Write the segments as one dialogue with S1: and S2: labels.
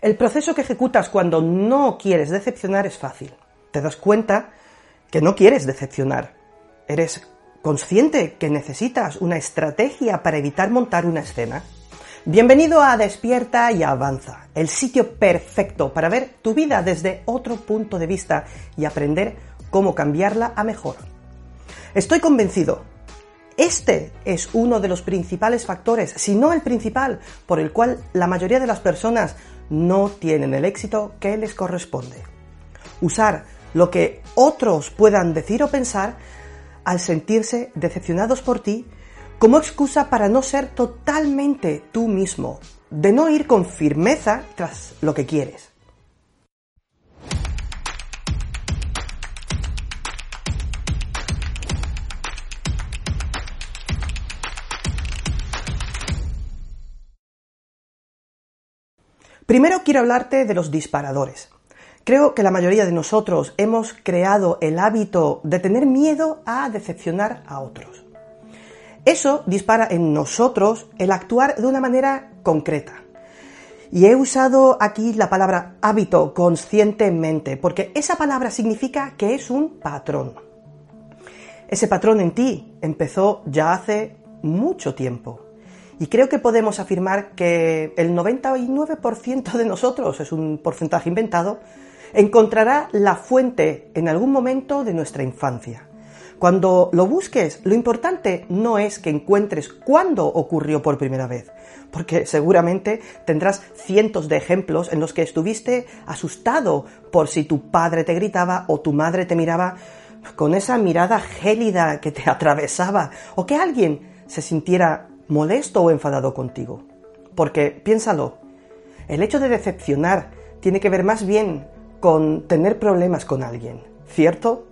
S1: El proceso que ejecutas cuando no quieres decepcionar es fácil. Te das cuenta que no quieres decepcionar. Eres consciente que necesitas una estrategia para evitar montar una escena. Bienvenido a Despierta y Avanza, el sitio perfecto para ver tu vida desde otro punto de vista y aprender cómo cambiarla a mejor. Estoy convencido, este es uno de los principales factores, si no el principal, por el cual la mayoría de las personas no tienen el éxito que les corresponde. Usar lo que otros puedan decir o pensar al sentirse decepcionados por ti como excusa para no ser totalmente tú mismo, de no ir con firmeza tras lo que quieres. Primero quiero hablarte de los disparadores. Creo que la mayoría de nosotros hemos creado el hábito de tener miedo a decepcionar a otros. Eso dispara en nosotros el actuar de una manera concreta. Y he usado aquí la palabra hábito conscientemente, porque esa palabra significa que es un patrón. Ese patrón en ti empezó ya hace mucho tiempo. Y creo que podemos afirmar que el 99% de nosotros, es un porcentaje inventado, encontrará la fuente en algún momento de nuestra infancia. Cuando lo busques, lo importante no es que encuentres cuándo ocurrió por primera vez, porque seguramente tendrás cientos de ejemplos en los que estuviste asustado por si tu padre te gritaba o tu madre te miraba con esa mirada gélida que te atravesaba, o que alguien se sintiera molesto o enfadado contigo. Porque piénsalo, el hecho de decepcionar tiene que ver más bien con tener problemas con alguien, ¿cierto?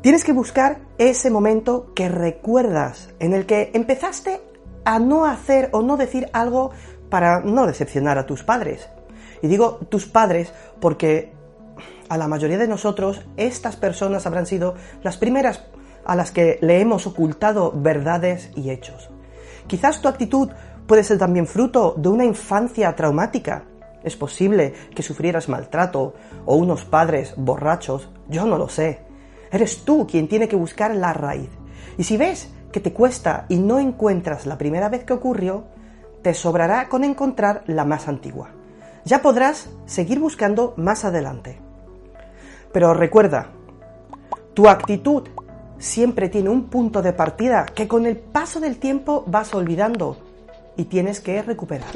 S1: Tienes que buscar ese momento que recuerdas, en el que empezaste a no hacer o no decir algo para no decepcionar a tus padres. Y digo tus padres porque a la mayoría de nosotros estas personas habrán sido las primeras a las que le hemos ocultado verdades y hechos. Quizás tu actitud puede ser también fruto de una infancia traumática. Es posible que sufrieras maltrato o unos padres borrachos, yo no lo sé. Eres tú quien tiene que buscar la raíz. Y si ves que te cuesta y no encuentras la primera vez que ocurrió, te sobrará con encontrar la más antigua. Ya podrás seguir buscando más adelante. Pero recuerda, tu actitud siempre tiene un punto de partida que con el paso del tiempo vas olvidando y tienes que recuperar.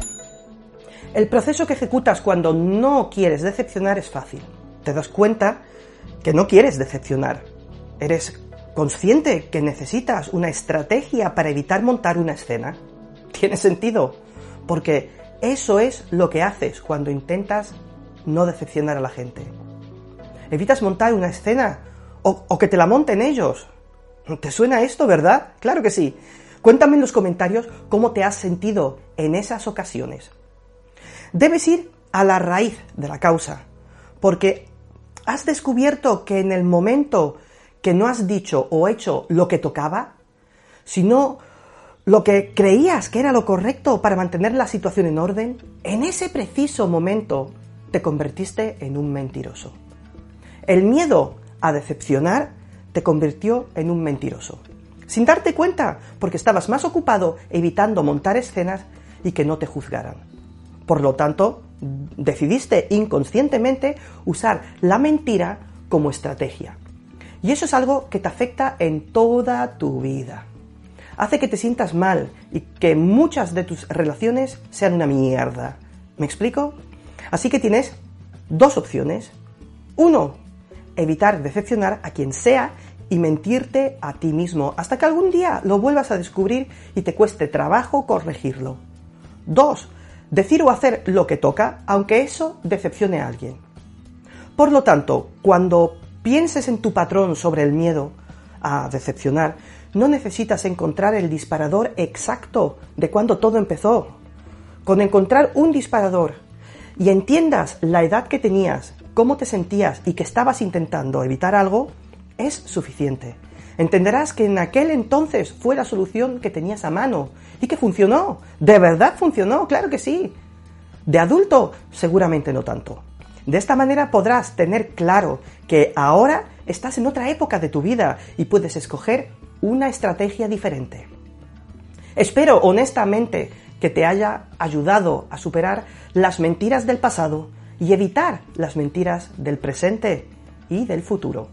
S1: El proceso que ejecutas cuando no quieres decepcionar es fácil. Te das cuenta que no quieres decepcionar. Eres consciente que necesitas una estrategia para evitar montar una escena. Tiene sentido, porque eso es lo que haces cuando intentas no decepcionar a la gente. Evitas montar una escena o, que te la monten ellos. ¿Te suena esto, verdad? Claro que sí. Cuéntame en los comentarios cómo te has sentido en esas ocasiones. Debes ir a la raíz de la causa, porque has descubierto que en el momento que no has dicho o hecho lo que tocaba, sino lo que creías que era lo correcto para mantener la situación en orden, en ese preciso momento te convertiste en un mentiroso. El miedo a decepcionar te convirtió en un mentiroso. Sin darte cuenta, porque estabas más ocupado evitando montar escenas y que no te juzgaran. Por lo tanto, decidiste inconscientemente usar la mentira como estrategia. Y eso es algo que te afecta en toda tu vida. Hace que te sientas mal y que muchas de tus relaciones sean una mierda. ¿Me explico? Así que tienes dos opciones. Uno, evitar decepcionar a quien sea y mentirte a ti mismo hasta que algún día lo vuelvas a descubrir y te cueste trabajo corregirlo. Dos, decir o hacer lo que toca aunque eso decepcione a alguien. Por lo tanto, cuando pienses en tu patrón sobre el miedo a decepcionar, no necesitas encontrar el disparador exacto de cuando todo empezó. Con encontrar un disparador y entiendas la edad que tenías, cómo te sentías y que estabas intentando evitar algo, es suficiente. Entenderás que en aquel entonces fue la solución que tenías a mano y que funcionó. De verdad funcionó, claro que sí. De adulto, seguramente no tanto. De esta manera podrás tener claro que ahora estás en otra época de tu vida y puedes escoger una estrategia diferente. Espero honestamente que te haya ayudado a superar las mentiras del pasado y evitar las mentiras del presente y del futuro.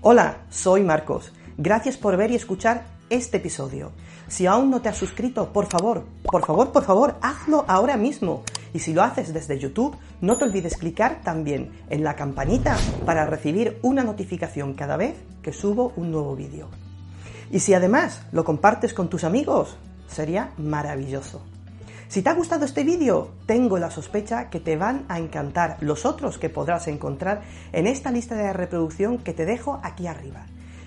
S1: Hola, soy Marcos. Gracias por ver y escuchar este episodio. Si aún no te has suscrito, por favor, por favor, por favor, hazlo ahora mismo. Y si lo haces desde YouTube, no te olvides clicar también en la campanita para recibir una notificación cada vez que subo un nuevo vídeo. Y si además lo compartes con tus amigos, sería maravilloso. Si te ha gustado este vídeo, tengo la sospecha que te van a encantar los otros que podrás encontrar en esta lista de reproducción que te dejo aquí arriba.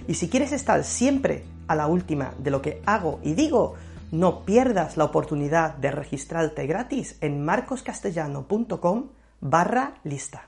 S1: Y si quieres estar siempre a la última de lo que hago y digo, no pierdas la oportunidad de registrarte gratis en marcoscastellano.com barra lista.